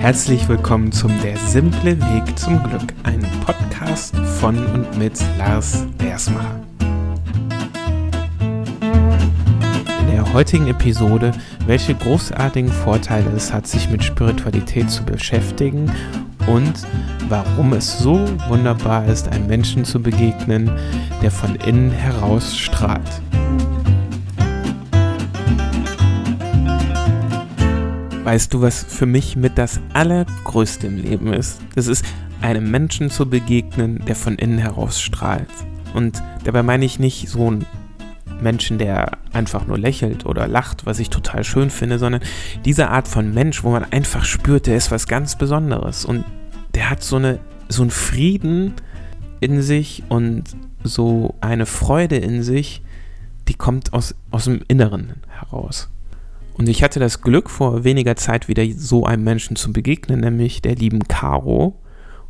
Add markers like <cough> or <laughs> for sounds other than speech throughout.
Herzlich willkommen zum Der simple Weg zum Glück, ein Podcast von und mit Lars Bersmacher. In der heutigen Episode, welche großartigen Vorteile es hat, sich mit Spiritualität zu beschäftigen und warum es so wunderbar ist, einem Menschen zu begegnen, der von innen heraus strahlt. Weißt du, was für mich mit das Allergrößte im Leben ist? Das ist, einem Menschen zu begegnen, der von innen heraus strahlt. Und dabei meine ich nicht so einen Menschen, der einfach nur lächelt oder lacht, was ich total schön finde, sondern diese Art von Mensch, wo man einfach spürt, der ist was ganz Besonderes und der hat so eine so einen Frieden in sich und so eine Freude in sich, die kommt aus, aus dem Inneren heraus. Und ich hatte das Glück, vor weniger Zeit wieder so einem Menschen zu begegnen, nämlich der lieben Caro.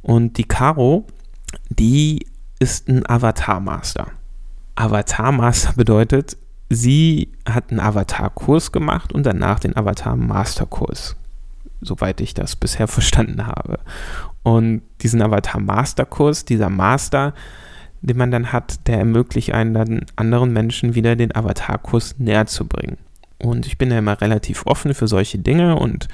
Und die Caro, die ist ein Avatar-Master. Avatar-Master bedeutet, sie hat einen Avatar-Kurs gemacht und danach den Avatar-Master-Kurs. Soweit ich das bisher <laughs> verstanden habe. Und diesen Avatar-Master-Kurs, dieser Master, den man dann hat, der ermöglicht einen dann anderen Menschen wieder den Avatar-Kurs näher zu bringen. Und ich bin ja immer relativ offen für solche Dinge und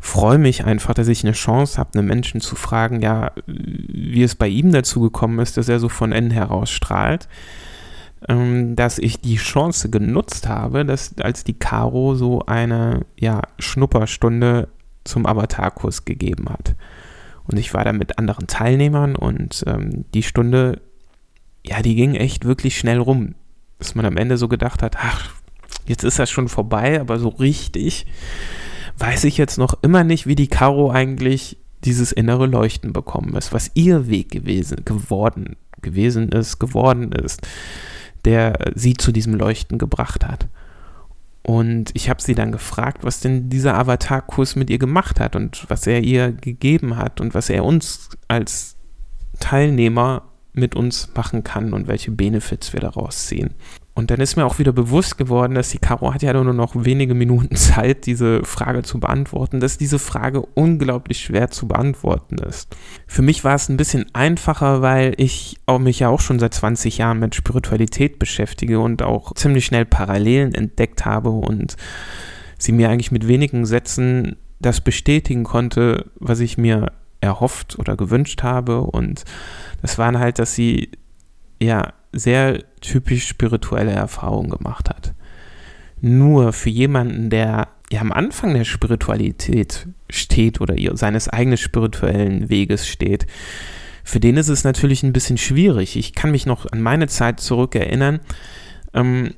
freue mich einfach, dass ich eine Chance habe, einen Menschen zu fragen, ja, wie es bei ihm dazu gekommen ist, dass er so von innen heraus strahlt. Ähm, dass ich die Chance genutzt habe, dass als die Caro so eine ja, Schnupperstunde zum Avatarkurs gegeben hat. Und ich war da mit anderen Teilnehmern und ähm, die Stunde, ja, die ging echt wirklich schnell rum. Dass man am Ende so gedacht hat, ach, Jetzt ist das schon vorbei, aber so richtig weiß ich jetzt noch immer nicht, wie die Caro eigentlich dieses innere Leuchten bekommen ist, was ihr Weg gewesen, geworden, gewesen ist, geworden ist, der sie zu diesem Leuchten gebracht hat. Und ich habe sie dann gefragt, was denn dieser Avatar-Kurs mit ihr gemacht hat und was er ihr gegeben hat und was er uns als Teilnehmer mit uns machen kann und welche Benefits wir daraus ziehen. Und dann ist mir auch wieder bewusst geworden, dass die Caro hat ja nur noch wenige Minuten <laughs> Zeit, diese Frage zu beantworten, dass diese Frage unglaublich schwer zu beantworten ist. Für mich war es ein bisschen einfacher, weil ich mich ja auch schon seit 20 Jahren mit Spiritualität beschäftige und auch ziemlich schnell Parallelen entdeckt habe und sie mir eigentlich mit wenigen Sätzen das bestätigen konnte, was ich mir erhofft oder gewünscht habe. Und das waren halt, dass sie ja sehr typisch spirituelle Erfahrungen gemacht hat. Nur für jemanden, der ja am Anfang der Spiritualität steht oder seines eigenen spirituellen Weges steht, für den ist es natürlich ein bisschen schwierig. Ich kann mich noch an meine Zeit zurückerinnern, ähm,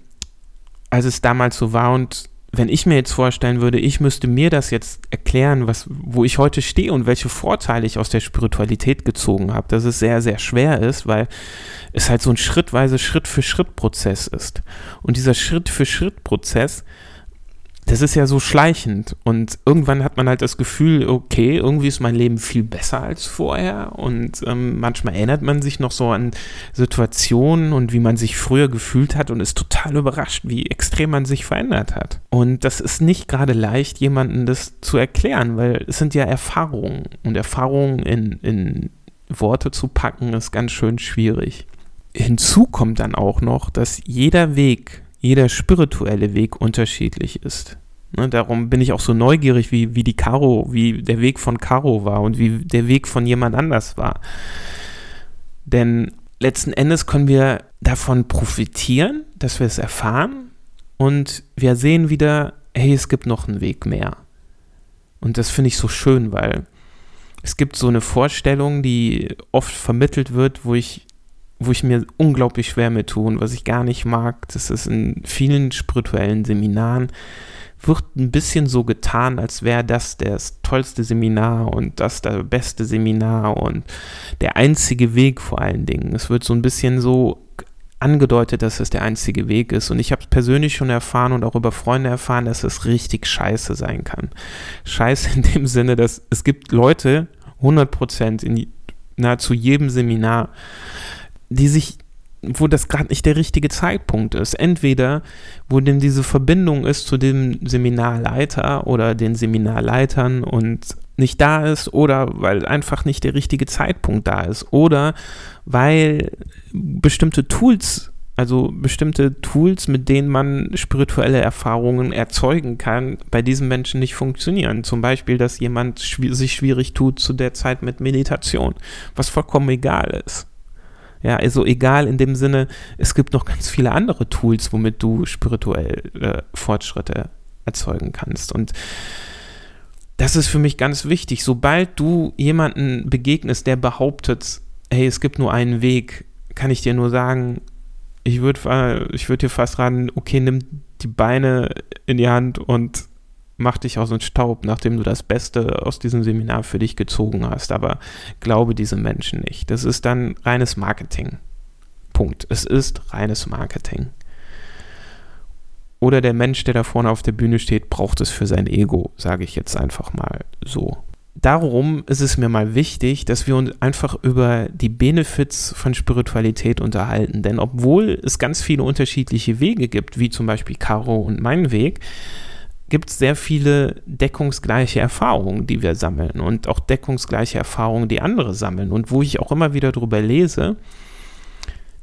als es damals so war und wenn ich mir jetzt vorstellen würde, ich müsste mir das jetzt erklären, was, wo ich heute stehe und welche Vorteile ich aus der Spiritualität gezogen habe, dass es sehr, sehr schwer ist, weil es halt so ein schrittweise Schritt-für-Schritt-Prozess ist. Und dieser Schritt-für-Schritt-Prozess, das ist ja so schleichend und irgendwann hat man halt das Gefühl, okay, irgendwie ist mein Leben viel besser als vorher und ähm, manchmal erinnert man sich noch so an Situationen und wie man sich früher gefühlt hat und ist total überrascht, wie extrem man sich verändert hat. Und das ist nicht gerade leicht, jemandem das zu erklären, weil es sind ja Erfahrungen und Erfahrungen in, in Worte zu packen ist ganz schön schwierig. Hinzu kommt dann auch noch, dass jeder Weg, jeder spirituelle Weg unterschiedlich ist. Ne, darum bin ich auch so neugierig, wie, wie die Caro, wie der Weg von Caro war und wie der Weg von jemand anders war. Denn letzten Endes können wir davon profitieren, dass wir es erfahren und wir sehen wieder, hey, es gibt noch einen Weg mehr. Und das finde ich so schön, weil es gibt so eine Vorstellung, die oft vermittelt wird, wo ich wo ich mir unglaublich schwer mit tue und was ich gar nicht mag, das ist in vielen spirituellen Seminaren, wird ein bisschen so getan, als wäre das das tollste Seminar und das das beste Seminar und der einzige Weg vor allen Dingen. Es wird so ein bisschen so angedeutet, dass es der einzige Weg ist. Und ich habe es persönlich schon erfahren und auch über Freunde erfahren, dass es richtig scheiße sein kann. Scheiße in dem Sinne, dass es gibt Leute, 100 Prozent in nahezu jedem Seminar, die sich, wo das gerade nicht der richtige Zeitpunkt ist. Entweder, wo denn diese Verbindung ist zu dem Seminarleiter oder den Seminarleitern und nicht da ist oder weil einfach nicht der richtige Zeitpunkt da ist oder weil bestimmte Tools, also bestimmte Tools, mit denen man spirituelle Erfahrungen erzeugen kann, bei diesen Menschen nicht funktionieren. Zum Beispiel, dass jemand sich schwierig tut zu der Zeit mit Meditation, was vollkommen egal ist. Ja, also egal in dem Sinne, es gibt noch ganz viele andere Tools, womit du spirituell äh, Fortschritte erzeugen kannst. Und das ist für mich ganz wichtig. Sobald du jemanden begegnest, der behauptet, hey, es gibt nur einen Weg, kann ich dir nur sagen, ich würde ich würd dir fast raten, okay, nimm die Beine in die Hand und mach dich aus dem Staub, nachdem du das Beste aus diesem Seminar für dich gezogen hast. Aber glaube diese Menschen nicht. Das ist dann reines Marketing. Punkt. Es ist reines Marketing. Oder der Mensch, der da vorne auf der Bühne steht, braucht es für sein Ego, sage ich jetzt einfach mal so. Darum ist es mir mal wichtig, dass wir uns einfach über die Benefits von Spiritualität unterhalten. Denn obwohl es ganz viele unterschiedliche Wege gibt, wie zum Beispiel Caro und mein Weg, gibt es sehr viele deckungsgleiche Erfahrungen, die wir sammeln und auch deckungsgleiche Erfahrungen, die andere sammeln und wo ich auch immer wieder drüber lese.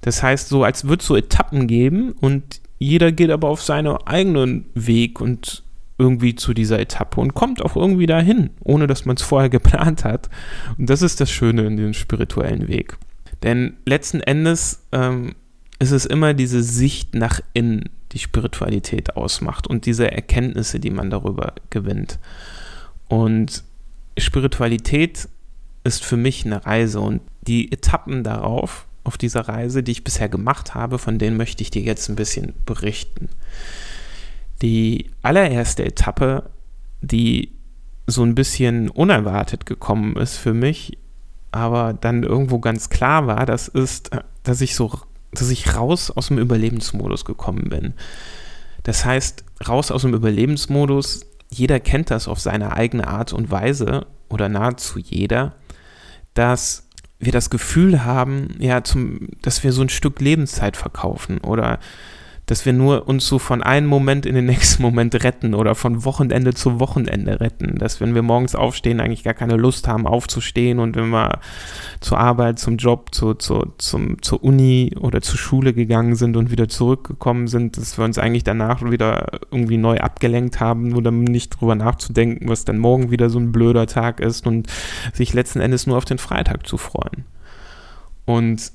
Das heißt, so als würde es so Etappen geben und jeder geht aber auf seinen eigenen Weg und irgendwie zu dieser Etappe und kommt auch irgendwie dahin, ohne dass man es vorher <laughs> geplant hat. Und das ist das Schöne in dem spirituellen Weg. Denn letzten Endes ähm, ist es immer diese Sicht nach innen, die Spiritualität ausmacht und diese Erkenntnisse, die man darüber gewinnt. Und Spiritualität ist für mich eine Reise und die Etappen darauf, auf dieser Reise, die ich bisher gemacht habe, von denen möchte ich dir jetzt ein bisschen berichten. Die allererste Etappe, die so ein bisschen unerwartet gekommen ist für mich, aber dann irgendwo ganz klar war, das ist, dass ich so dass ich raus aus dem Überlebensmodus gekommen bin. Das heißt, raus aus dem Überlebensmodus, jeder kennt das auf seine eigene Art und Weise oder nahezu jeder, dass wir das Gefühl haben, ja, zum, dass wir so ein Stück Lebenszeit verkaufen oder dass wir nur uns so von einem Moment in den nächsten <laughs> Moment retten oder von Wochenende zu Wochenende retten. Dass wenn wir morgens aufstehen, eigentlich gar keine Lust haben aufzustehen und wenn wir zur Arbeit, zum Job, zu, zu, zum, zur Uni oder zur Schule gegangen sind und wieder zurückgekommen sind, dass wir uns eigentlich danach wieder irgendwie neu abgelenkt haben, nur dann nicht drüber nachzudenken, was dann morgen wieder so ein blöder Tag ist und sich letzten Endes nur auf den Freitag zu freuen. Und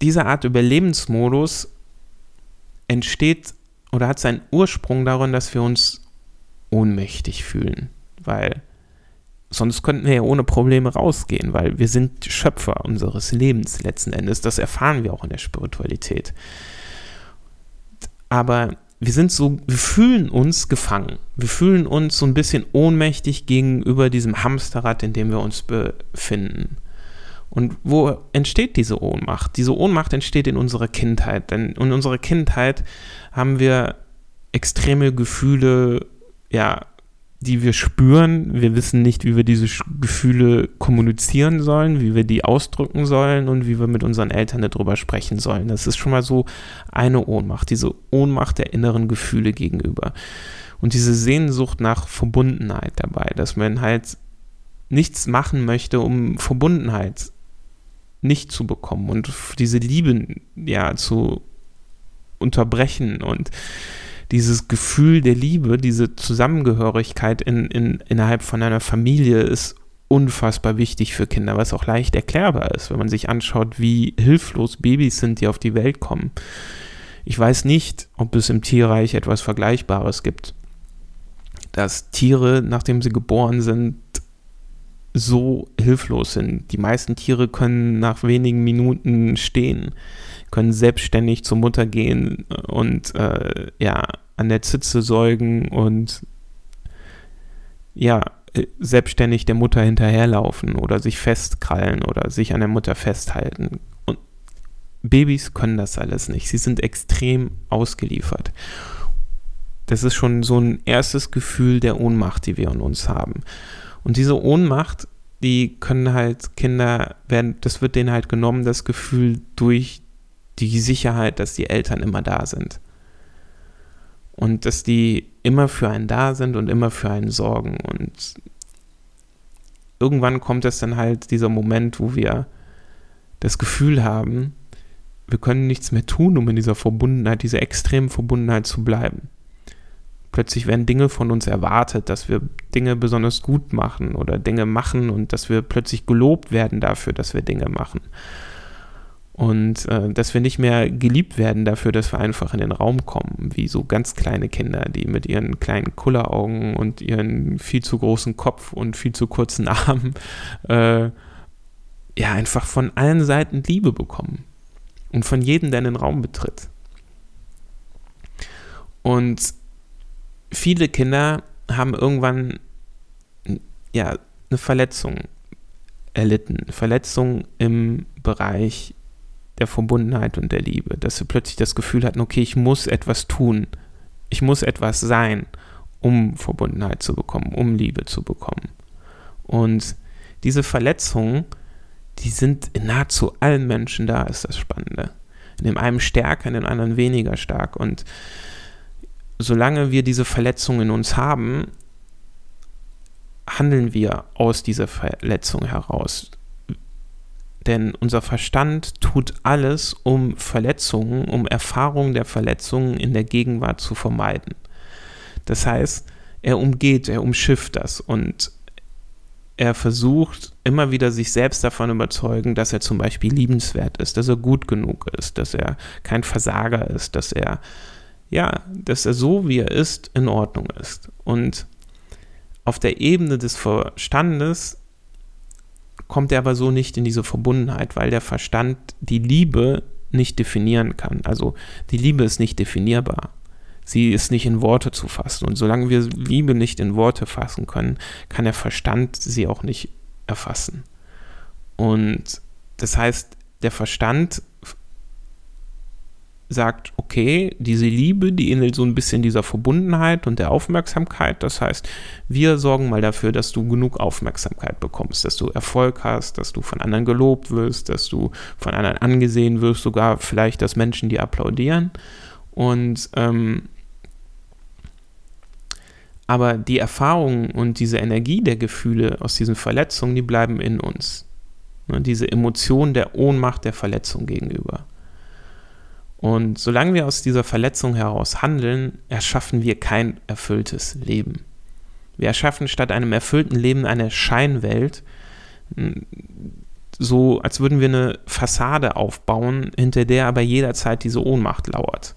diese Art Überlebensmodus entsteht oder hat seinen Ursprung darin, dass wir uns ohnmächtig fühlen, weil sonst könnten wir ja ohne Probleme rausgehen, weil wir sind Schöpfer unseres Lebens letzten Endes. Das erfahren wir auch in der Spiritualität. Aber wir sind so, wir fühlen uns gefangen. Wir fühlen uns so ein bisschen ohnmächtig gegenüber diesem Hamsterrad, in dem wir uns befinden. Und wo entsteht diese Ohnmacht? Diese Ohnmacht entsteht in unserer Kindheit. Denn in unserer Kindheit haben wir extreme Gefühle, ja, die wir spüren. Wir wissen nicht, wie wir diese Gefühle kommunizieren sollen, wie wir die ausdrücken sollen und wie wir mit unseren Eltern darüber sprechen sollen. Das ist schon mal so eine Ohnmacht, diese Ohnmacht der inneren Gefühle gegenüber. Und diese Sehnsucht nach Verbundenheit dabei, dass man halt nichts machen möchte, um Verbundenheit nicht zu bekommen und diese Liebe ja zu unterbrechen und dieses Gefühl der Liebe, diese Zusammengehörigkeit in, in, innerhalb von einer Familie ist unfassbar wichtig für Kinder, was auch leicht erklärbar ist, wenn man sich anschaut, wie hilflos Babys sind, die auf die Welt kommen. Ich weiß nicht, ob es im Tierreich etwas Vergleichbares gibt, dass Tiere, nachdem sie geboren sind, so hilflos sind. Die meisten Tiere können nach wenigen Minuten stehen, können selbstständig zur Mutter gehen und äh, ja, an der Zitze säugen und ja, selbstständig der Mutter hinterherlaufen oder sich festkrallen oder sich an der Mutter festhalten. Und Babys können das alles nicht. Sie sind extrem ausgeliefert. Das ist schon so ein erstes Gefühl der Ohnmacht, die wir in uns haben. Und diese Ohnmacht, die können halt Kinder werden, das wird denen halt genommen, das Gefühl durch die Sicherheit, dass die Eltern immer da sind. Und dass die immer für einen da sind und immer für einen sorgen. Und irgendwann kommt es dann halt dieser Moment, wo wir das Gefühl haben, wir können nichts mehr tun, um in dieser Verbundenheit, dieser extremen Verbundenheit zu bleiben. Plötzlich werden Dinge von uns erwartet, dass wir Dinge besonders gut machen oder Dinge machen und dass wir plötzlich gelobt werden dafür, dass wir Dinge machen. Und äh, dass wir nicht mehr geliebt werden dafür, dass wir einfach in den Raum kommen, wie so ganz kleine Kinder, die mit ihren kleinen Kulleraugen und ihren viel zu großen Kopf und viel zu kurzen <laughs> Armen äh, ja einfach von allen Seiten Liebe bekommen. Und von jedem, der in den Raum betritt. Und viele Kinder haben irgendwann ja eine Verletzung erlitten, Verletzung im Bereich der Verbundenheit und der Liebe, dass sie plötzlich das Gefühl hatten, okay, ich muss etwas tun, ich muss etwas sein, um Verbundenheit zu bekommen, um Liebe zu bekommen. Und diese Verletzungen, die sind in nahezu allen Menschen da, ist das Spannende. In dem einen stärker, in dem anderen weniger stark. Und solange wir diese Verletzungen in uns haben, handeln wir aus dieser Verletzung heraus. Denn unser Verstand tut alles, um Verletzungen, um Erfahrungen der Verletzungen in der Gegenwart zu vermeiden. Das heißt, er umgeht, er umschifft das und er versucht immer wieder sich selbst davon überzeugen, dass er zum Beispiel liebenswert ist, dass er gut genug ist, dass er kein Versager ist, dass er ja, dass er so wie er ist in Ordnung ist. Und auf der Ebene des Verstandes kommt er aber so nicht in diese Verbundenheit, weil der Verstand die Liebe nicht definieren kann. Also die Liebe ist nicht definierbar. Sie ist nicht in Worte zu fassen. Und solange wir Liebe nicht in Worte fassen können, kann der Verstand sie auch nicht erfassen. Und das heißt, der Verstand sagt, okay, diese Liebe, die ähnelt so ein bisschen dieser Verbundenheit und der Aufmerksamkeit. Das heißt, wir sorgen mal dafür, dass du genug Aufmerksamkeit bekommst, dass du Erfolg hast, dass du von anderen gelobt wirst, dass du von anderen angesehen wirst, sogar vielleicht, dass Menschen dir applaudieren. Und ähm, aber die Erfahrungen und diese Energie der Gefühle aus diesen Verletzungen, die bleiben in uns. Ne, diese Emotion der Ohnmacht der Verletzung gegenüber. Und solange wir aus dieser Verletzung heraus handeln, erschaffen wir kein erfülltes Leben. Wir erschaffen statt einem erfüllten Leben eine Scheinwelt, so als würden wir eine Fassade aufbauen, hinter der aber jederzeit diese Ohnmacht lauert.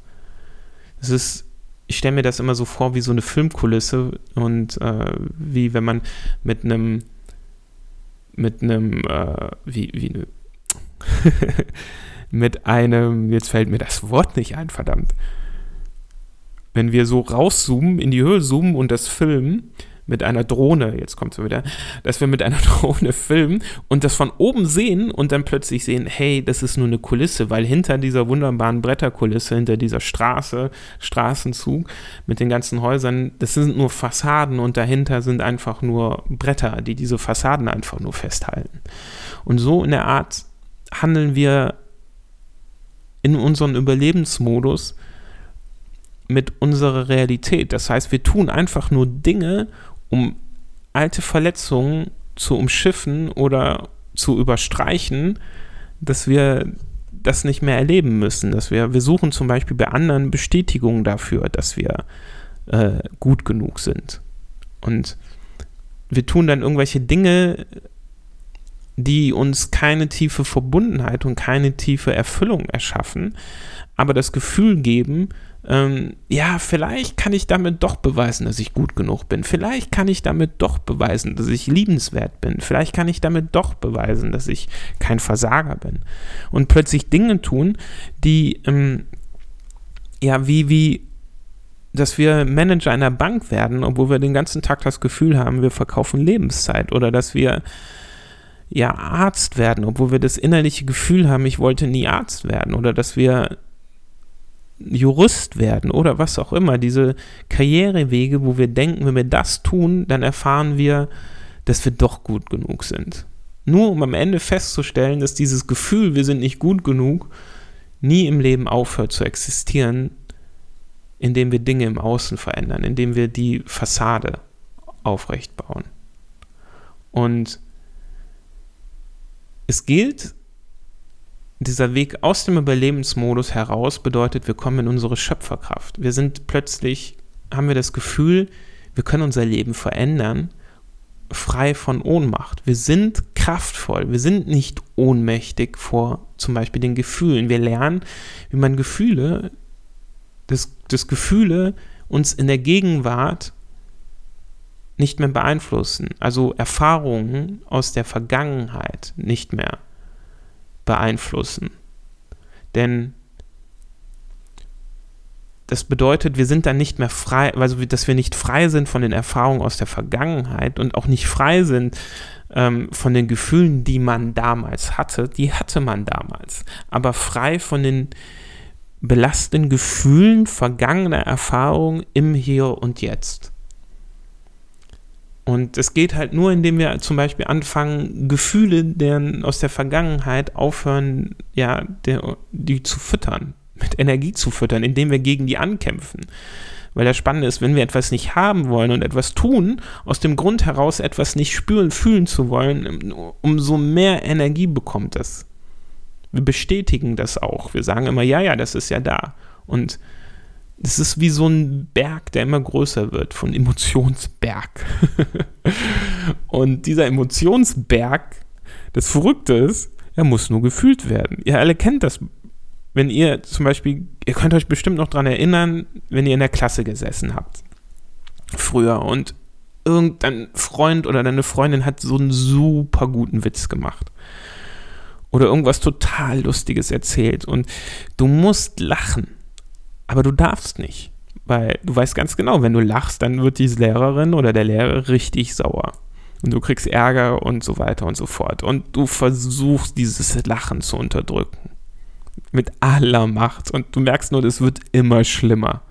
Es ist, ich stelle mir das immer so vor wie so eine Filmkulisse und äh, wie wenn man mit einem mit einem äh, wie wie <laughs> mit einem, jetzt fällt mir das Wort nicht ein, verdammt. Wenn wir so rauszoomen, in die Höhe zoomen und das filmen, mit einer Drohne, jetzt kommt es wieder, dass wir mit einer <laughs> Drohne filmen und das von oben sehen und dann plötzlich sehen, hey, das ist nur eine Kulisse, weil hinter dieser wunderbaren Bretterkulisse, hinter dieser Straße, Straßenzug mit den ganzen Häusern, das sind nur Fassaden und dahinter sind einfach nur Bretter, die diese Fassaden einfach nur festhalten. Und so in der Art handeln wir in unseren Überlebensmodus mit unserer Realität. Das heißt, wir tun einfach nur Dinge, um alte Verletzungen zu umschiffen oder zu überstreichen, dass wir das nicht mehr erleben müssen. Dass wir, wir suchen zum Beispiel bei anderen Bestätigungen dafür, dass wir äh, gut genug sind. Und wir tun dann irgendwelche Dinge, die uns keine tiefe Verbundenheit und keine tiefe Erfüllung erschaffen, aber das Gefühl geben, ähm, ja, vielleicht kann ich damit doch beweisen, dass ich gut genug bin. Vielleicht kann ich damit doch beweisen, dass ich liebenswert bin. Vielleicht kann ich damit doch beweisen, dass ich kein Versager bin. Und plötzlich Dinge tun, die, ähm, ja, wie, wie, dass wir Manager einer Bank werden, obwohl wir den ganzen Tag das Gefühl haben, wir verkaufen Lebenszeit. Oder dass wir ja Arzt werden, obwohl wir das innerliche Gefühl haben, ich wollte nie Arzt werden oder dass wir Jurist werden oder was auch immer, diese Karrierewege, wo wir denken, wenn wir das tun, dann erfahren wir, dass wir doch gut genug sind. Nur um am Ende festzustellen, dass dieses Gefühl, wir sind nicht gut genug, nie im Leben aufhört zu existieren, indem wir Dinge im Außen verändern, indem wir die Fassade aufrecht bauen. Und es gilt, dieser Weg aus dem Überlebensmodus heraus bedeutet, wir kommen in unsere Schöpferkraft. Wir sind plötzlich, haben wir das Gefühl, wir können unser Leben verändern, frei von Ohnmacht. Wir sind kraftvoll, wir sind nicht ohnmächtig vor zum Beispiel den Gefühlen. Wir lernen, wie man Gefühle, dass, dass Gefühle uns in der Gegenwart nicht mehr beeinflussen, also Erfahrungen aus der Vergangenheit nicht mehr beeinflussen. Denn das bedeutet, wir sind dann nicht mehr frei, also dass wir nicht frei sind von den Erfahrungen aus der Vergangenheit und auch nicht frei sind ähm, von den Gefühlen, die man damals hatte. Die hatte man damals. Aber frei von den belastenden Gefühlen vergangener Erfahrungen im Hier und Jetzt. Und es geht halt nur, indem wir zum Beispiel anfangen, Gefühle deren aus der Vergangenheit aufhören, ja, der, die zu füttern, mit Energie zu füttern, indem wir gegen die ankämpfen. Weil das Spannende ist, wenn wir etwas nicht haben wollen und etwas tun, aus dem Grund heraus etwas nicht spüren, fühlen zu wollen, umso mehr Energie bekommt es. Wir bestätigen das auch. Wir sagen immer, ja, ja, das ist ja da. Und es ist wie so ein Berg, der immer größer wird, von Emotionsberg. <laughs> und dieser Emotionsberg, das Verrückte ist, er muss nur gefühlt werden. Ihr alle kennt das. Wenn ihr zum Beispiel, ihr könnt euch bestimmt noch daran erinnern, wenn ihr in der Klasse gesessen habt. Früher und irgendein Freund oder deine Freundin hat so einen super guten Witz gemacht. Oder irgendwas total Lustiges erzählt und du musst lachen aber du darfst nicht, weil du weißt ganz genau, wenn du lachst, dann wird die Lehrerin oder der Lehrer richtig sauer. Und du kriegst Ärger und so weiter und so fort. Und du versuchst dieses Lachen zu unterdrücken. Mit aller Macht. Und du merkst nur, das wird immer schlimmer.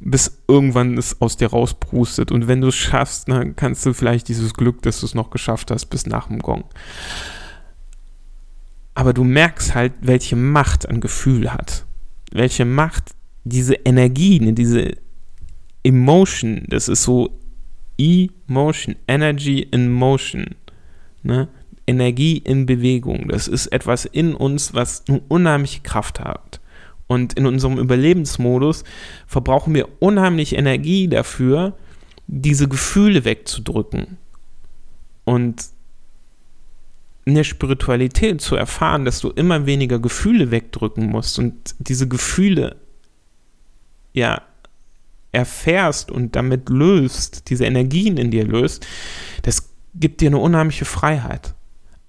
Bis irgendwann es aus dir rausprustet. Und wenn du es schaffst, dann kannst du vielleicht dieses Glück, dass du es noch geschafft hast, bis nach dem Gong. Aber du merkst halt, welche Macht ein Gefühl hat. Welche Macht diese Energie, ne, diese Emotion, das ist so Emotion, Energy in Motion, ne? Energie in Bewegung. Das ist etwas in uns, was eine unheimliche Kraft hat. Und in unserem Überlebensmodus verbrauchen wir unheimlich Energie dafür, diese Gefühle wegzudrücken. Und in der Spiritualität zu erfahren, dass du immer weniger Gefühle wegdrücken musst und diese Gefühle ja erfährst und damit löst, diese Energien in dir löst, das gibt dir eine unheimliche Freiheit.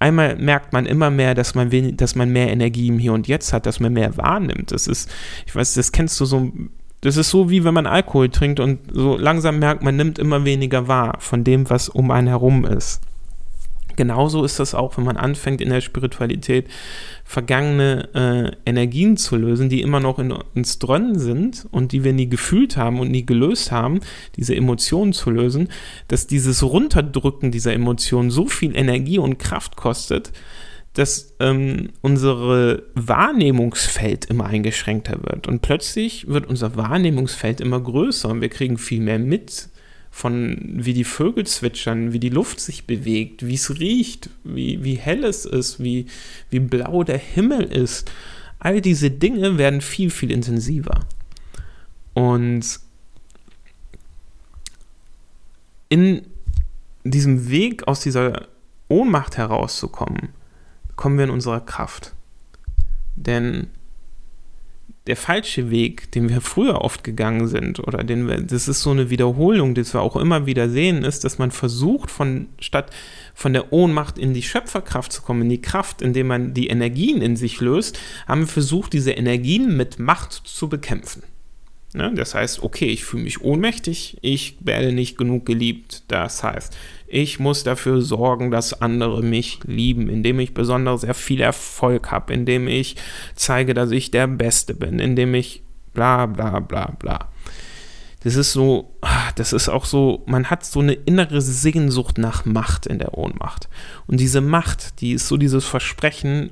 Einmal merkt man immer mehr, dass man, wenig, dass man mehr Energie im Hier und Jetzt hat, dass man mehr wahrnimmt. Das ist, ich weiß, das kennst du so, das ist so wie wenn man Alkohol trinkt und so langsam merkt, man nimmt immer weniger wahr von dem, was um einen herum ist. Genauso ist das auch, wenn man anfängt in der Spiritualität vergangene äh, Energien zu lösen, die immer noch in uns drin sind und die wir nie gefühlt haben und nie gelöst haben, diese Emotionen zu lösen, dass dieses Runterdrücken dieser Emotionen so viel Energie und Kraft kostet, dass ähm, unsere Wahrnehmungsfeld immer eingeschränkter wird. Und plötzlich wird unser Wahrnehmungsfeld immer größer und wir kriegen viel mehr mit von wie die Vögel zwitschern, wie die Luft sich bewegt, wie es riecht, wie, wie hell es ist, wie, wie blau der Himmel ist. All diese Dinge werden viel, viel intensiver. Und in diesem Weg aus dieser Ohnmacht herauszukommen, kommen wir in unserer Kraft. Denn der falsche Weg, den wir früher oft gegangen sind, oder den wir, das ist so eine Wiederholung, das wir auch immer wieder sehen, ist, dass man versucht, von statt von der Ohnmacht in die Schöpferkraft zu kommen, in die Kraft, indem man die Energien in sich löst, haben wir versucht, diese Energien mit Macht zu bekämpfen. Ja, das heißt, okay, ich fühle mich ohnmächtig, ich werde nicht genug geliebt. Das heißt, ich muss dafür sorgen, dass andere mich lieben, indem ich besonders sehr viel Erfolg habe, indem ich zeige, dass ich der Beste bin, indem ich bla bla bla bla. Das ist so, das ist auch so, man hat so eine innere Sehnsucht nach Macht in der Ohnmacht. Und diese Macht, die ist so dieses Versprechen,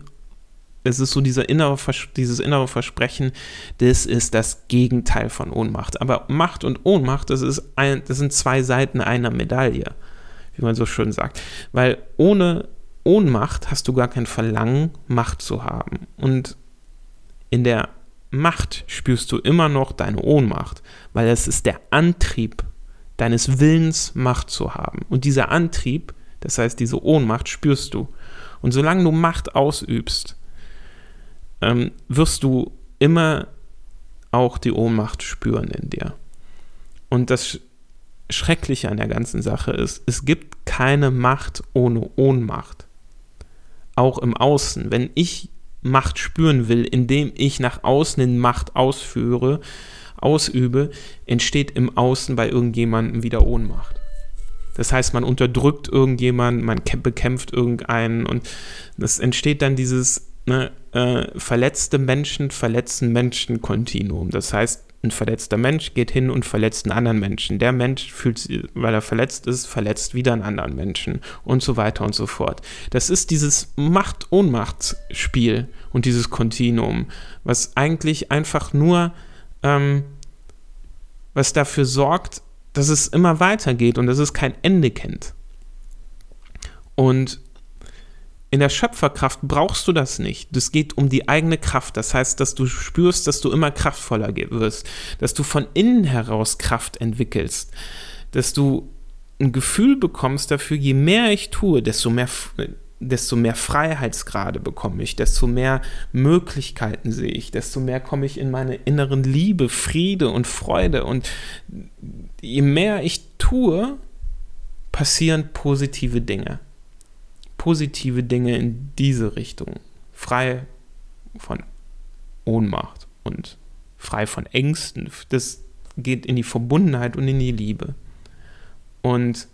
es ist so dieser innere dieses innere Versprechen, das ist das Gegenteil von Ohnmacht. Aber Macht und Ohnmacht, das, ist ein, das sind zwei Seiten einer Medaille wie man so schön sagt. Weil ohne Ohnmacht hast du gar kein Verlangen, Macht zu haben. Und in der Macht spürst du immer noch deine Ohnmacht, weil es ist der Antrieb deines Willens, Macht zu haben. Und dieser Antrieb, das heißt diese Ohnmacht, spürst du. Und solange du Macht ausübst, ähm, wirst du immer auch die Ohnmacht spüren in dir. Und das Schreckliche an der ganzen Sache ist, es gibt keine Macht ohne Ohnmacht. Auch im Außen. Wenn ich Macht spüren will, indem ich nach außen in Macht ausführe, ausübe, entsteht im Außen bei irgendjemandem wieder Ohnmacht. Das heißt, man unterdrückt irgendjemanden, man bekämpft irgendeinen und es entsteht dann dieses ne, äh, verletzte Menschen verletzen Menschen Kontinuum. Das heißt, ein verletzter Mensch geht hin und verletzt einen anderen Menschen. Der Mensch fühlt sich, weil er verletzt ist, verletzt wieder einen anderen Menschen und so weiter und so fort. Das ist dieses Macht-Ohnmacht-Spiel und dieses Kontinuum, was eigentlich einfach nur, ähm, was dafür sorgt, dass es immer weitergeht und dass es kein Ende kennt. Und in der Schöpferkraft brauchst du das nicht. Es geht um die eigene Kraft. Das heißt, dass du spürst, dass du immer kraftvoller wirst, dass du von innen heraus Kraft entwickelst, dass du ein Gefühl bekommst dafür, je mehr ich tue, desto mehr, desto mehr Freiheitsgrade bekomme ich, desto mehr Möglichkeiten sehe ich, desto mehr komme ich in meine inneren Liebe, Friede und Freude. Und je mehr ich tue, passieren positive Dinge positive Dinge in diese Richtung. Frei von Ohnmacht und frei von Ängsten. Das geht in die Verbundenheit und in die Liebe. Und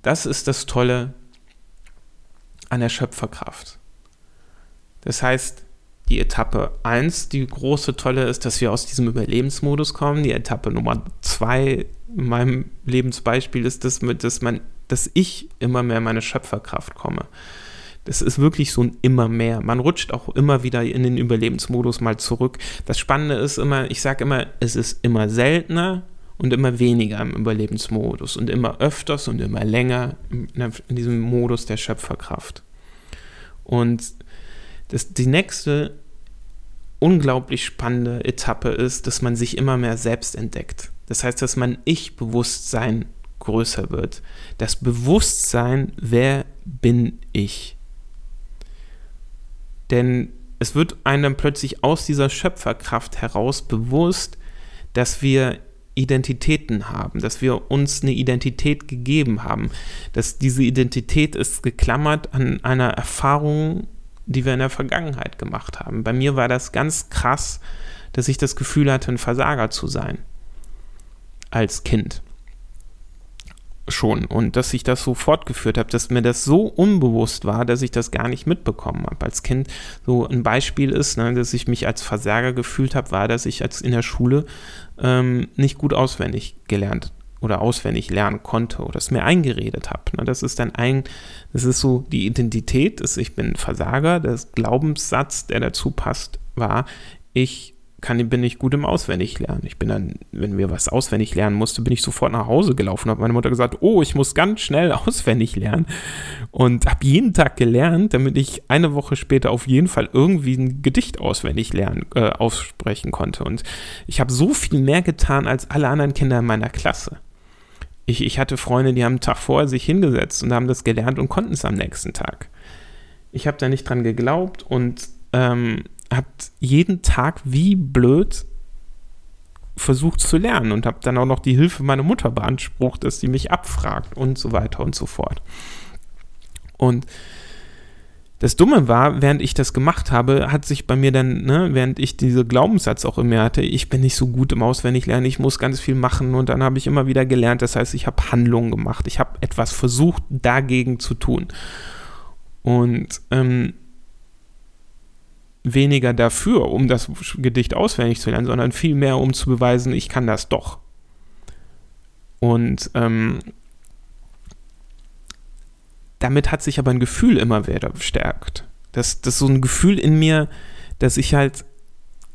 das ist das Tolle an der Schöpferkraft. Das heißt, die Etappe 1, die große Tolle ist, dass wir aus diesem Überlebensmodus kommen. Die Etappe Nummer 2 in meinem Lebensbeispiel ist, dass, dass man dass ich immer mehr in meine Schöpferkraft komme. Das ist wirklich so ein immer mehr. Man rutscht auch immer wieder in den Überlebensmodus mal zurück. Das Spannende ist immer, ich sage immer, es ist immer seltener und immer weniger im Überlebensmodus und immer öfters und immer länger in, diesem Modus der Schöpferkraft. Und das, die nächste unglaublich spannende Etappe ist, dass man sich immer mehr selbst entdeckt. Das heißt, dass man Ich-Bewusstsein größer wird. Das Bewusstsein, wer bin ich? Denn es wird einem plötzlich aus dieser Schöpferkraft heraus bewusst, dass wir Identitäten haben, dass wir uns eine Identität gegeben haben, dass diese Identität ist geklammert an einer Erfahrung, die wir in der Vergangenheit gemacht haben. Bei mir war das ganz krass, dass ich das Gefühl hatte, ein Versager zu sein als Kind schon und dass ich das so fortgeführt habe, dass mir das so unbewusst war, dass ich das gar nicht mitbekommen habe. Als Kind so ein Beispiel ist, ne, dass ich mich als Versager gefühlt habe, war, dass ich als in der Schule ähm, nicht gut auswendig gelernt oder auswendig lernen konnte oder es mir eingeredet habe. Ne. Das ist dann ein, das ist so die Identität, ist, ich bin Versager, der Glaubenssatz, der dazu passt, war, ich kann, bin ich gut im Auswendiglernen. Ich bin dann, wenn wir was auswendig lernen musste, bin ich sofort nach Hause gelaufen, habe meine Mutter gesagt, oh, ich muss ganz schnell <laughs> auswendig lernen und habe jeden Tag gelernt, damit ich eine Woche später auf jeden Fall irgendwie ein Gedicht auswendig lernen, äh, aussprechen konnte. Und ich habe so viel mehr getan als alle anderen Kinder in meiner Klasse. Ich, ich hatte Freunde, die haben einen Tag vorher sich hingesetzt und haben das gelernt und konnten es am nächsten Tag. Ich habe da nicht dran geglaubt und ähm, habe jeden Tag wie blöd versucht zu lernen und habe dann auch noch die Hilfe meiner Mutter beansprucht, dass sie mich abfragt und so weiter und so fort. Und das Dumme war, während ich das gemacht habe, hat sich bei mir dann, ne, während ich diese Glaubenssatz auch in mir hatte, ich bin nicht so gut im Auswendiglernen, ich muss ganz viel machen und dann habe ich immer wieder gelernt. Das heißt, ich habe Handlungen gemacht, ich habe etwas versucht, dagegen zu tun. Und ähm, weniger dafür, um das Gedicht auswendig zu lernen, sondern vielmehr, um zu beweisen, ich kann das doch. Und ähm, damit hat sich aber ein Gefühl immer wieder verstärkt. Das, das ist so ein Gefühl in mir, dass ich halt,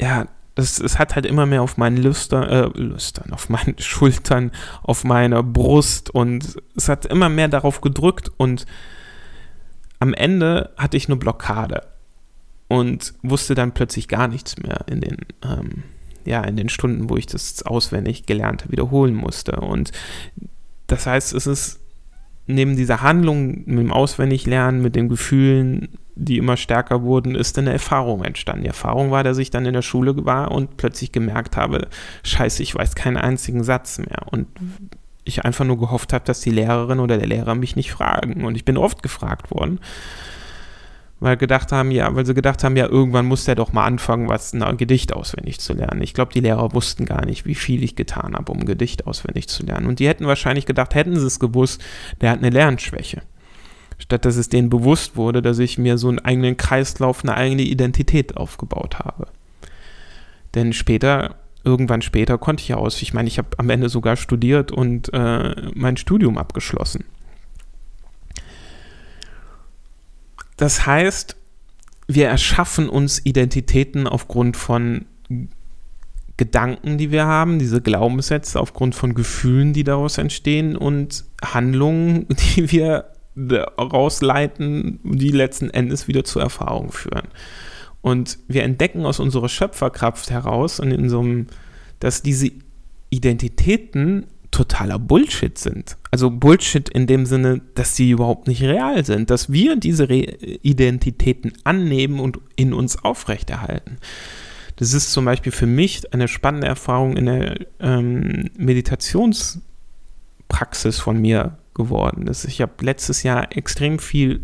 ja, es, es hat halt immer mehr auf meinen Lüstern, äh, Lüstern, auf meinen <laughs> Schultern, auf meiner Brust und es hat immer mehr darauf gedrückt und am Ende hatte ich eine Blockade und wusste dann plötzlich gar nichts mehr in den, ähm, ja, in den Stunden, wo ich das auswendig Gelernte wiederholen musste. Und das heißt, es ist neben dieser Handlung, mit dem Auswendiglernen, mit den Gefühlen, die immer stärker wurden, ist eine Erfahrung entstanden. Die Erfahrung war, dass ich dann in der Schule war und plötzlich gemerkt habe, scheiße, ich weiß keinen einzigen Satz mehr. Und ich einfach nur gehofft habe, dass die Lehrerin oder der Lehrer mich nicht fragen. Und ich bin oft gefragt worden weil gedacht haben, ja, weil sie gedacht haben, ja, irgendwann muss der doch mal anfangen, was ein Gedicht auswendig zu lernen. Ich glaube, die Lehrer wussten gar nicht, wie viel ich getan habe, um ein Gedicht auswendig zu lernen. Und die hätten wahrscheinlich gedacht, hätten sie es gewusst, der hat eine Lernschwäche. Statt dass es denen bewusst wurde, dass ich mir so einen eigenen Kreislauf, eine eigene Identität aufgebaut habe. Denn später, irgendwann später konnte ich ja aus. Ich meine, ich habe am Ende sogar studiert und äh, mein Studium abgeschlossen. Das heißt, wir erschaffen uns Identitäten aufgrund von Gedanken, die wir haben, diese Glaubenssätze, aufgrund von Gefühlen, die daraus entstehen und Handlungen, <laughs> die wir daraus leiten, die letzten Endes wieder zur Erfahrung führen. Und wir entdecken aus unserer Schöpferkraft heraus und in einem, dass diese Identitäten totaler Bullshit sind. Also Bullshit in dem Sinne, dass sie überhaupt nicht real sind, dass wir diese Re Identitäten annehmen und in uns aufrechterhalten. Das ist zum Beispiel für mich eine spannende Erfahrung in der ähm, Meditationspraxis von mir geworden. Das, ich habe letztes Jahr extrem viel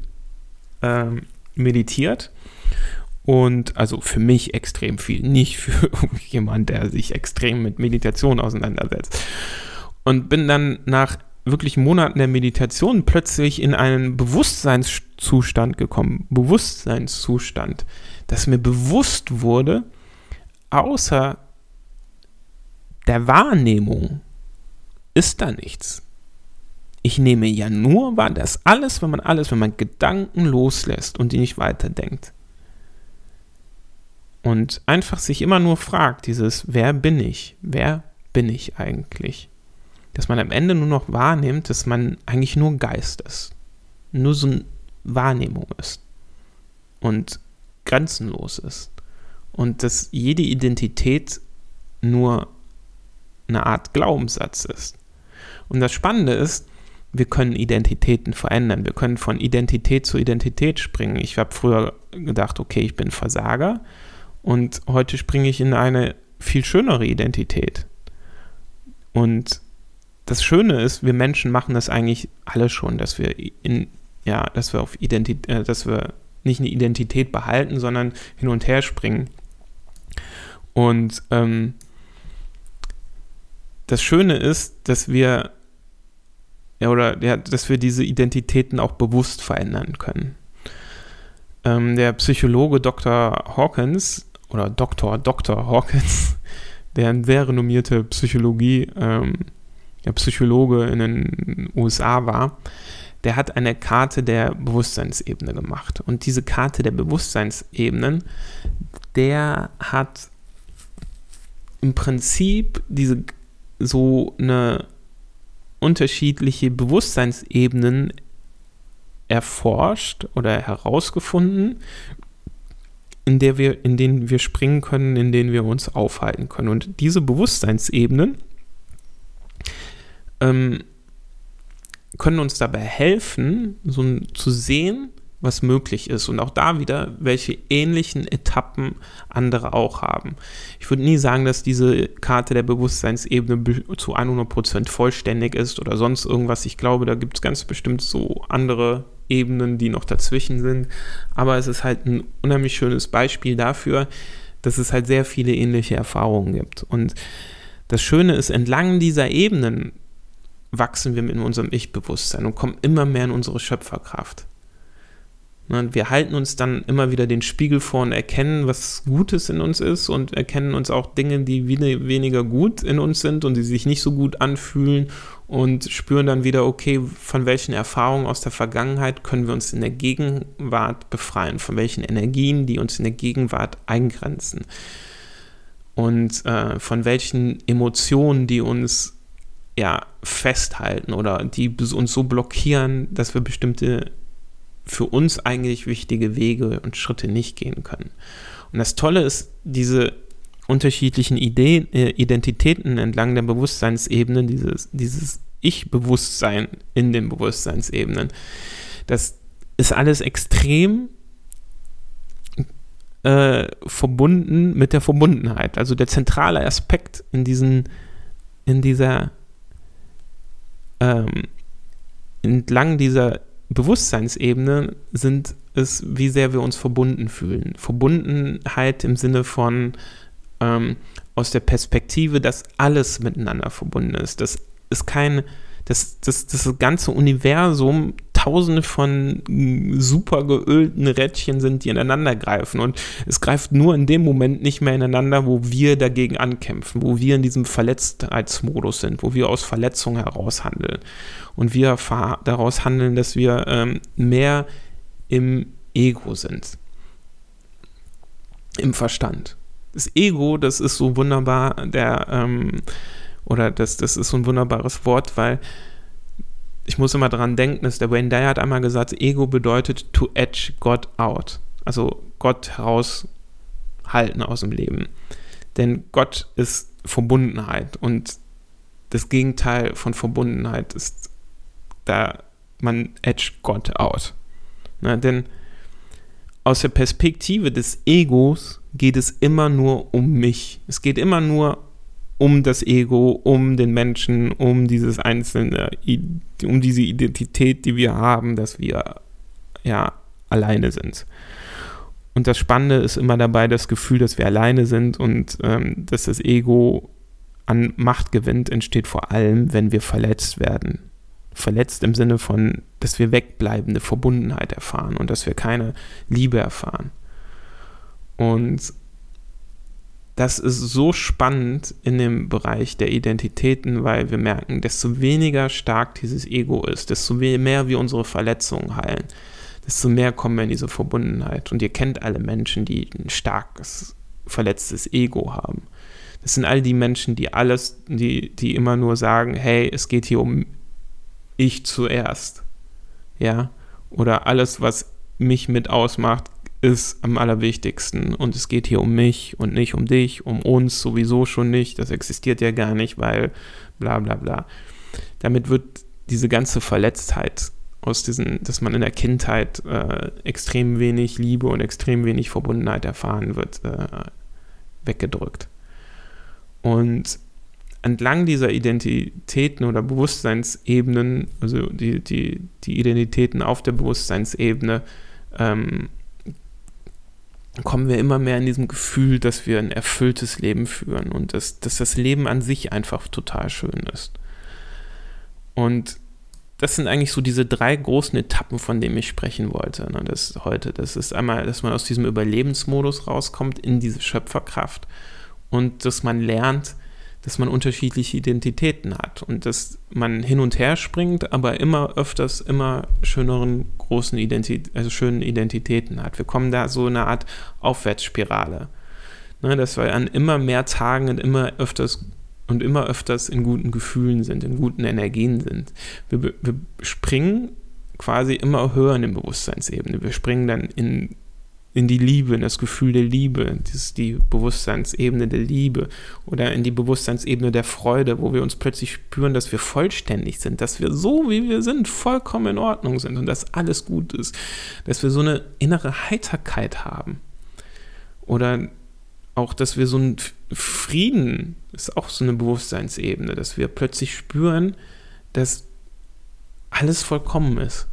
ähm, meditiert und also für mich extrem viel, nicht für <laughs> jemand, der sich extrem mit Meditation auseinandersetzt und bin dann nach wirklich Monaten der Meditation plötzlich in einen Bewusstseinszustand gekommen. Bewusstseinszustand, dass mir bewusst wurde, außer der Wahrnehmung ist da nichts. Ich nehme ja nur wahr, dass alles, wenn man alles, wenn man Gedanken loslässt und die nicht weiterdenkt. Und einfach sich immer nur fragt, dieses, wer bin ich? Wer bin ich eigentlich? Dass man am Ende nur noch wahrnimmt, dass man eigentlich nur Geist ist. Nur so eine Wahrnehmung ist. Und grenzenlos ist. Und dass jede Identität nur eine Art Glaubenssatz ist. Und das Spannende ist, wir können Identitäten verändern. Wir können von Identität zu Identität springen. Ich habe früher gedacht, okay, ich bin Versager. Und heute springe ich in eine viel schönere Identität. Und das Schöne ist, wir Menschen machen das eigentlich alle schon, dass wir in, ja, dass wir auf Identität, äh, dass wir nicht eine Identität behalten, sondern hin und her springen. Und ähm, das Schöne ist, dass wir ja, oder ja, dass wir diese Identitäten auch bewusst verändern können. Ähm, der Psychologe Dr. Hawkins oder Dr. Dr. Hawkins, <laughs> der eine sehr renommierte Psychologie ähm, der Psychologe in den USA war, der hat eine Karte der Bewusstseinsebene gemacht. Und diese Karte der Bewusstseinsebenen, der hat im Prinzip diese so eine unterschiedliche Bewusstseinsebenen erforscht oder herausgefunden, in, der wir, in denen wir springen können, in denen wir uns aufhalten können. Und diese Bewusstseinsebenen ähm, können uns dabei helfen, so zu sehen, was möglich ist und auch da wieder, welche ähnlichen Etappen andere auch haben. Ich würde nie sagen, dass diese Karte der Bewusstseinsebene zu 100% vollständig ist oder sonst irgendwas. Ich glaube, da gibt es ganz bestimmt so andere Ebenen, die noch dazwischen sind. Aber es ist halt ein unheimlich schönes Beispiel dafür, dass es halt sehr viele ähnliche Erfahrungen gibt. Und das Schöne ist, entlang dieser Ebenen wachsen wir mit unserem Ich-Bewusstsein und kommen immer mehr in unsere Schöpferkraft. Und wir halten uns dann immer wieder den Spiegel vor und erkennen, was Gutes in uns ist und erkennen uns auch Dinge, die weniger gut in uns sind und die sich nicht so gut anfühlen und spüren dann wieder, okay, von welchen Erfahrungen aus der Vergangenheit können wir uns in der Gegenwart befreien, von welchen Energien, die uns in der Gegenwart eingrenzen. und äh, von welchen Emotionen, die uns ja festhalten oder die uns so blockieren, dass wir bestimmte für uns eigentlich wichtige Wege und Schritte nicht gehen können. Und das Tolle ist, diese unterschiedlichen Ideen, äh, Identitäten entlang der Bewusstseinsebenen, dieses, dieses Ich-Bewusstsein in den Bewusstseinsebenen, das ist alles extrem äh, verbunden mit der Verbundenheit. Also der zentrale Aspekt in diesen, in dieser, ähm, entlang dieser Bewusstseinsebene sind es, wie sehr wir uns verbunden fühlen. Verbundenheit im Sinne von ähm, aus der Perspektive, dass alles miteinander verbunden ist. Das ist kein, das, das, das ganze Universum tausende von super geölten Rädchen sind, die ineinander greifen. Und es greift nur in dem Moment nicht mehr ineinander, wo wir dagegen ankämpfen, wo wir in diesem Verletztheitsmodus sind, wo wir aus Verletzung heraus handeln. Und wir daraus handeln, dass wir ähm, mehr im Ego sind. Im Verstand. Das Ego, das ist so wunderbar, der, ähm, oder das, das ist so ein wunderbares Wort, weil ich muss immer daran denken, dass der Wayne Dyer hat einmal gesagt, Ego bedeutet to edge God out. Also Gott heraushalten aus dem Leben. Denn Gott ist Verbundenheit und das Gegenteil von Verbundenheit ist, da man edge Gott out. Na, denn aus der Perspektive des Egos geht es immer nur um mich. Es geht immer nur um das Ego, um den Menschen, um dieses einzelne, um diese Identität, die wir haben, dass wir ja alleine sind. Und das Spannende ist immer dabei das Gefühl, dass wir alleine sind und ähm, dass das Ego an Macht gewinnt, entsteht vor allem, wenn wir verletzt werden. Verletzt im Sinne von, dass wir wegbleibende Verbundenheit erfahren und dass wir keine Liebe erfahren. Und das ist so spannend in dem Bereich der Identitäten, weil wir merken, desto weniger stark dieses Ego ist, desto mehr wir unsere Verletzungen heilen, desto mehr kommen wir in diese Verbundenheit. Und ihr kennt alle Menschen, die ein starkes, verletztes Ego haben. Das sind all die Menschen, die alles, die, die immer nur sagen, hey, es geht hier um ich zuerst. Ja. Oder alles, was mich mit ausmacht, ist am allerwichtigsten. Und es geht hier um mich und nicht um dich, um uns sowieso schon nicht. Das existiert ja gar nicht, weil bla bla bla. Damit wird diese ganze Verletztheit aus diesen, dass man in der Kindheit äh, extrem wenig Liebe und extrem wenig Verbundenheit erfahren wird, äh, weggedrückt. Und entlang dieser Identitäten oder Bewusstseinsebenen, also die, die, die Identitäten auf der Bewusstseinsebene, ähm, kommen wir immer mehr in diesem Gefühl, dass wir ein erfülltes Leben führen und dass, dass das Leben an sich einfach total schön ist. Und das sind eigentlich so diese drei großen Etappen, von denen ich sprechen wollte. Ne, das heute. Das ist einmal, dass man aus diesem Überlebensmodus rauskommt in diese Schöpferkraft und dass man lernt, dass man unterschiedliche Identitäten hat und dass man hin und her springt, aber immer öfters immer schöneren großen Identität, also schönen Identitäten hat. Wir kommen da so eine Art Aufwärtsspirale. Ne, dass wir an immer mehr Tagen und immer öfters und immer öfters in guten Gefühlen sind, in guten Energien sind. Wir, wir springen quasi immer höher in den Bewusstseinsebene. Wir springen dann in in die Liebe, in das Gefühl der Liebe, das ist die Bewusstseinsebene der Liebe oder in die Bewusstseinsebene der Freude, wo wir uns plötzlich spüren, dass wir vollständig sind, dass wir so wie wir sind vollkommen in Ordnung sind und dass alles gut ist, dass wir so eine innere Heiterkeit haben oder auch, dass wir so einen Frieden, ist auch so eine Bewusstseinsebene, dass wir plötzlich spüren, dass alles vollkommen ist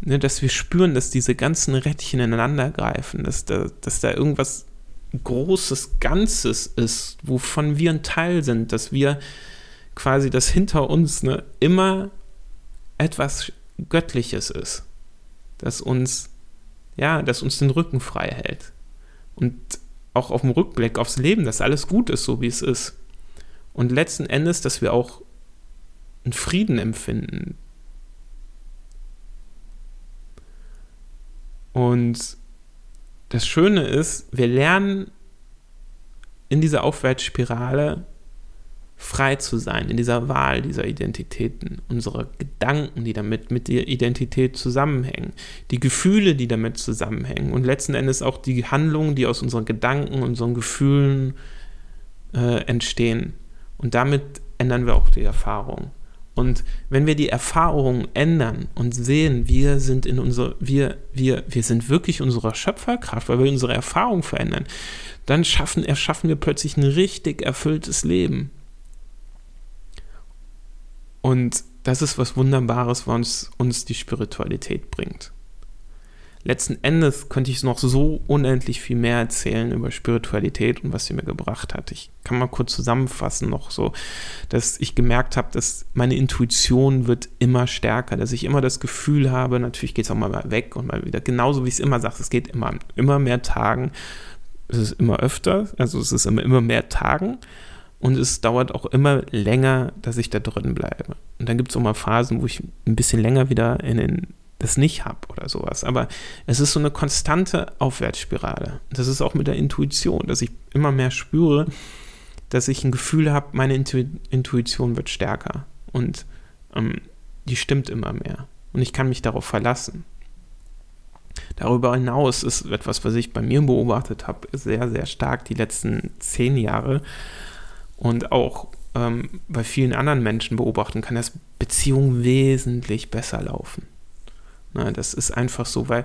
ne, dass wir spüren, dass diese ganzen Rädchen ineinander greifen, dass da, dass da irgendwas Großes Ganzes ist, wovon wir ein Teil sind, dass wir quasi, dass hinter uns ne, immer etwas Göttliches ist, das uns, ja, das uns den Rücken frei hält. Und auch auf dem Rückblick aufs Leben, dass alles gut ist, so wie es ist. Und letzten Endes, dass wir auch einen Frieden empfinden, Und das Schöne ist, wir lernen in dieser Aufwärtsspirale frei zu sein, in dieser Wahl dieser Identitäten, unsere Gedanken, die damit mit der Identität zusammenhängen, die Gefühle, die damit zusammenhängen und letzten Endes auch die Handlungen, die aus unseren Gedanken, unseren Gefühlen äh, entstehen. Und damit ändern wir auch die Erfahrung. Und wenn wir die Erfahrung ändern und sehen, wir sind in unserer, wir, wir, wir sind wirklich unserer Schöpferkraft, weil wir unsere Erfahrung verändern, dann schaffen, erschaffen wir plötzlich ein richtig erfülltes Leben. Und das ist was Wunderbares, was uns die Spiritualität bringt. Letzten Endes könnte ich noch so unendlich viel mehr erzählen über Spiritualität und was sie mir gebracht hat. Ich kann mal kurz zusammenfassen noch so, dass ich gemerkt habe, dass meine Intuition wird immer stärker, dass ich immer das Gefühl habe, natürlich geht es auch mal weg und mal wieder, genauso wie ich es immer sage, es geht immer, immer mehr Tagen, es ist immer öfter, also es ist immer, immer mehr Tagen und es dauert auch immer länger, dass ich da drin bleibe. Und dann gibt es auch mal Phasen, wo ich ein bisschen länger wieder in den, das nicht habe oder sowas. Aber es ist so eine konstante Aufwärtsspirale. Das ist auch mit der Intuition, dass ich immer mehr spüre, dass ich ein Gefühl habe, meine Intu Intuition wird stärker und ähm, die stimmt immer mehr. Und ich kann mich darauf verlassen. Darüber hinaus ist etwas, was ich bei mir beobachtet habe, sehr, sehr stark die letzten zehn Jahre, und auch ähm, bei vielen anderen Menschen beobachten kann, dass Beziehungen wesentlich besser laufen. Na, das ist einfach so, weil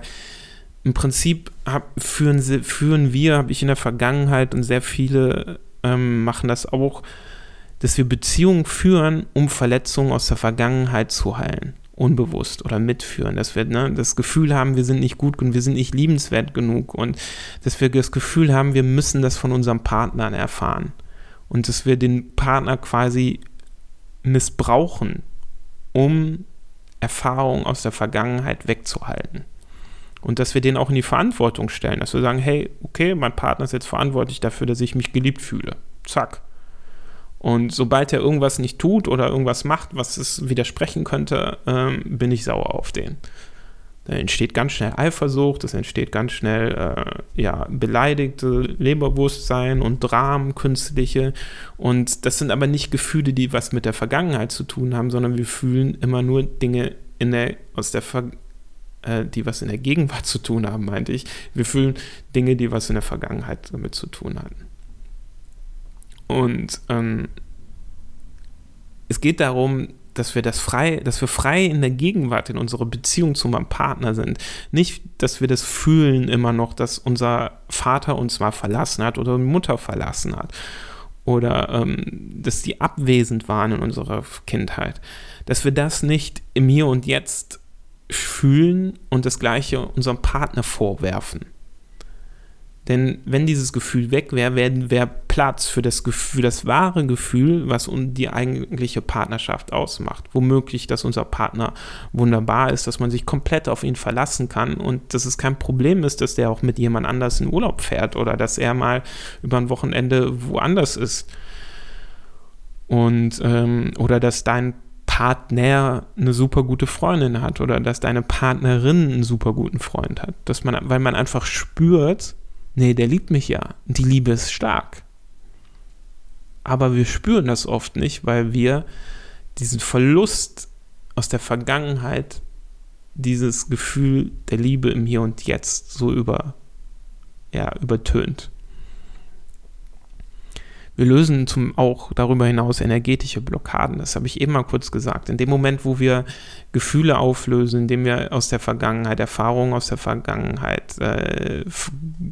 im Prinzip hab, führen, führen wir, habe ich in der Vergangenheit und sehr viele ähm, machen das auch, dass wir Beziehungen führen, um Verletzungen aus der Vergangenheit zu heilen. Unbewusst oder mitführen, dass wir ne, das Gefühl haben, wir sind nicht gut und wir sind nicht liebenswert genug und dass wir das Gefühl haben, wir müssen das von unserem Partnern erfahren und dass wir den Partner quasi missbrauchen, um Erfahrungen aus der Vergangenheit wegzuhalten. Und dass wir den auch in die Verantwortung stellen, dass wir sagen, hey, okay, mein Partner ist jetzt verantwortlich dafür, dass ich mich geliebt fühle. Zack. Und sobald er irgendwas nicht tut oder irgendwas macht, was es widersprechen könnte, ähm, bin ich sauer auf den. Da entsteht ganz schnell Eifersucht, es entsteht ganz schnell äh, ja, beleidigte Leberbewusstsein und Dramen, künstliche. Und das sind aber nicht Gefühle, die was mit der Vergangenheit zu tun haben, sondern wir fühlen immer nur Dinge in der, aus der Ver äh, die was in der Gegenwart zu tun haben, meinte ich. Wir fühlen Dinge, die was in der Vergangenheit damit zu tun hatten. Und ähm, es geht darum, dass wir das frei, dass wir frei in der Gegenwart in unserer Beziehung zu meinem Partner sind. Nicht, dass wir das fühlen immer noch, dass unser Vater uns mal verlassen hat oder Mutter verlassen hat oder ähm, dass die abwesend waren in unserer Kindheit. Dass wir das nicht im Hier und Jetzt fühlen und das Gleiche unserem Partner vorwerfen. Denn wenn dieses Gefühl weg wäre, wäre wär Platz für das, Gefühl, das wahre Gefühl, was die eigentliche Partnerschaft ausmacht. Womöglich, dass unser Partner wunderbar ist, dass man sich komplett auf ihn verlassen kann und dass es kein Problem ist, dass der auch mit jemand anders in Urlaub fährt oder dass er mal über ein Wochenende woanders ist. Und, ähm, oder dass dein Partner eine super gute Freundin hat oder dass deine Partnerin einen super guten Freund hat. Dass man, weil man einfach spürt, nee, der liebt mich ja. Die Liebe ist stark. Aber wir spüren das oft nicht, weil wir diesen Verlust aus der Vergangenheit, dieses Gefühl der Liebe im Hier und Jetzt so über, ja, übertönt. Wir lösen zum, auch darüber hinaus energetische Blockaden. Das habe ich eben mal kurz gesagt. In dem Moment, wo wir Gefühle auflösen, indem wir aus der Vergangenheit, Erfahrungen aus der Vergangenheit, äh,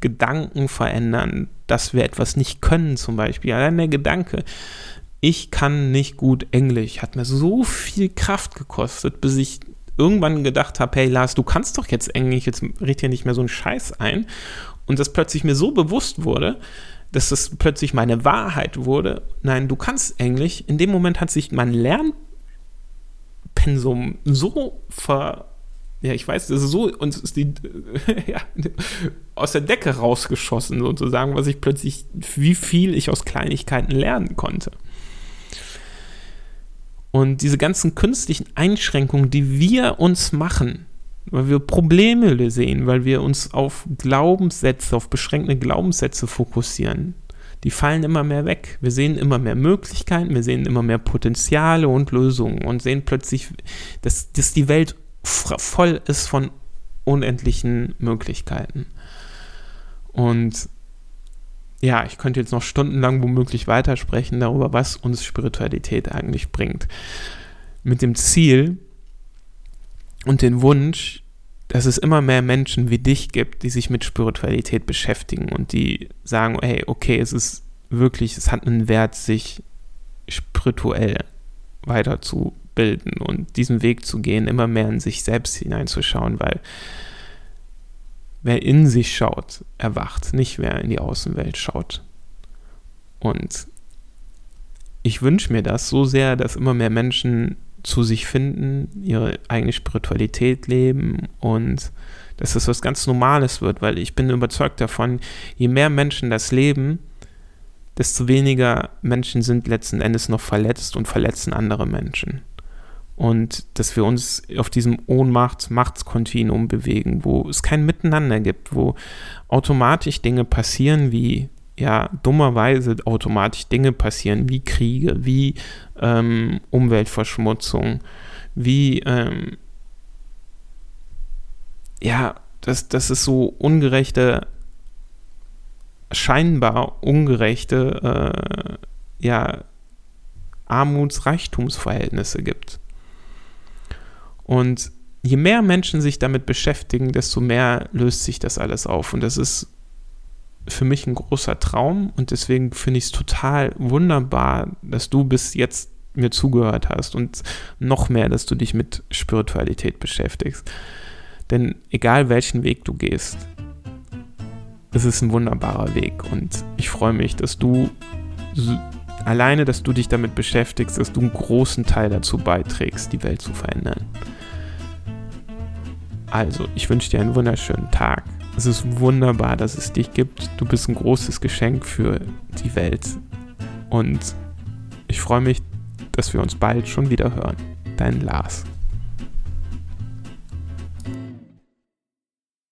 Gedanken verändern, dass wir etwas nicht können, zum Beispiel. Allein der Gedanke, ich kann nicht gut Englisch, hat mir so viel Kraft gekostet, bis ich irgendwann gedacht habe, hey Lars, du kannst doch jetzt Englisch, jetzt red hier nicht mehr so einen Scheiß ein. Und das plötzlich mir so bewusst wurde, dass das plötzlich meine Wahrheit wurde. Nein, du kannst Englisch. In dem Moment hat sich mein Lernpensum so ver. Ja, ich weiß, das ist so, uns ist die <laughs> ja, aus der Decke rausgeschossen, sozusagen, was ich plötzlich, wie viel ich aus Kleinigkeiten lernen konnte. Und diese ganzen künstlichen Einschränkungen, die wir uns machen, weil wir Probleme sehen, weil wir uns auf Glaubenssätze, auf beschränkte Glaubenssätze fokussieren. die fallen immer mehr weg. Wir sehen immer mehr Möglichkeiten, wir sehen immer mehr Potenziale und Lösungen und sehen plötzlich, dass, dass die Welt voll ist von unendlichen Möglichkeiten. Und ja, ich könnte jetzt noch stundenlang womöglich weitersprechen darüber, was uns Spiritualität eigentlich bringt. Mit dem Ziel und den Wunsch, dass es immer mehr Menschen wie dich gibt, die sich mit Spiritualität beschäftigen und die sagen, hey, okay, es ist wirklich, es hat einen Wert, sich spirituell weiterzubilden und diesen Weg zu gehen, immer mehr in sich selbst hineinzuschauen, weil wer in sich schaut, erwacht, nicht wer in die Außenwelt schaut. Und ich wünsche mir das so sehr, dass immer mehr Menschen zu sich finden, ihre eigene Spiritualität leben und dass das was ganz Normales wird, weil ich bin überzeugt davon, je mehr Menschen das leben, desto weniger Menschen sind letzten Endes noch verletzt und verletzen andere Menschen. Und dass wir uns auf diesem Ohnmachts-Machtskontinuum bewegen, wo es kein Miteinander gibt, wo automatisch Dinge passieren, wie ja dummerweise automatisch Dinge passieren, wie Kriege, wie ähm, Umweltverschmutzung, wie ähm, ja, das, das ist so ungerechte, scheinbar ungerechte, äh, ja, Armuts-Reichtumsverhältnisse gibt. Und je mehr Menschen sich damit beschäftigen, desto mehr löst sich das alles auf. Und das ist für mich ein großer Traum und deswegen finde ich es total wunderbar, dass du bis jetzt mir zugehört hast und noch mehr, dass du dich mit Spiritualität beschäftigst. Denn egal welchen Weg du gehst, es ist ein wunderbarer Weg und ich freue mich, dass du alleine, dass du dich damit beschäftigst, dass du einen großen Teil dazu beiträgst, die Welt zu verändern. Also, ich wünsche dir einen wunderschönen Tag. Es ist wunderbar, dass es dich gibt. Du bist ein großes Geschenk für die Welt. Und ich freue mich, dass wir uns bald schon wieder hören. Dein Lars.